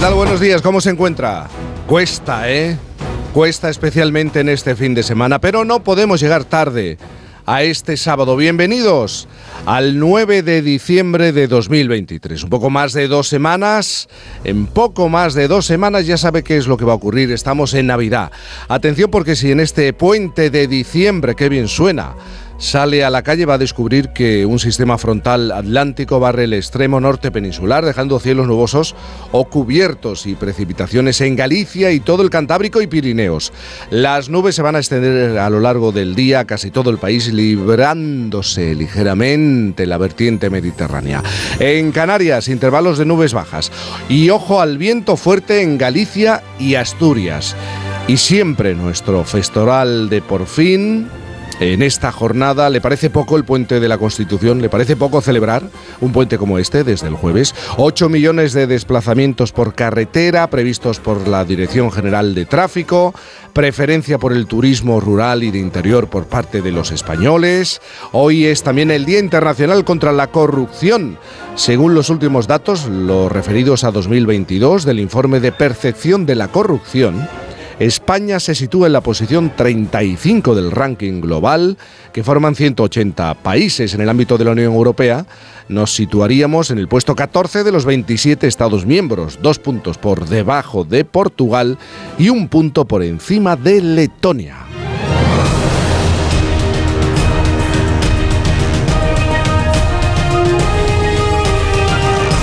tal? Buenos días, ¿cómo se encuentra? Cuesta, ¿eh? Cuesta especialmente en este fin de semana, pero no podemos llegar tarde a este sábado. Bienvenidos al 9 de diciembre de 2023. Un poco más de dos semanas. En poco más de dos semanas ya sabe qué es lo que va a ocurrir. Estamos en Navidad. Atención porque si en este puente de diciembre, qué bien suena, sale a la calle va a descubrir que un sistema frontal atlántico barre el extremo norte peninsular, dejando cielos nubosos o cubiertos y precipitaciones en Galicia y todo el Cantábrico y Pirineos. Las nubes se van a extender a lo largo del día casi todo el país, librándose ligeramente la vertiente mediterránea. En Canarias, intervalos de nubes bajas. Y ojo al viento fuerte en Galicia y Asturias. Y siempre nuestro festival de por fin en esta jornada. ¿Le parece poco el puente de la Constitución? ¿Le parece poco celebrar un puente como este desde el jueves? 8 millones de desplazamientos por carretera previstos por la Dirección General de Tráfico, preferencia por el turismo rural y de interior por parte de los españoles. Hoy es también el Día Internacional contra la Corrupción. Según los últimos datos, los referidos a 2022 del informe de percepción de la corrupción, España se sitúa en la posición 35 del ranking global, que forman 180 países en el ámbito de la Unión Europea. Nos situaríamos en el puesto 14 de los 27 Estados miembros, dos puntos por debajo de Portugal y un punto por encima de Letonia.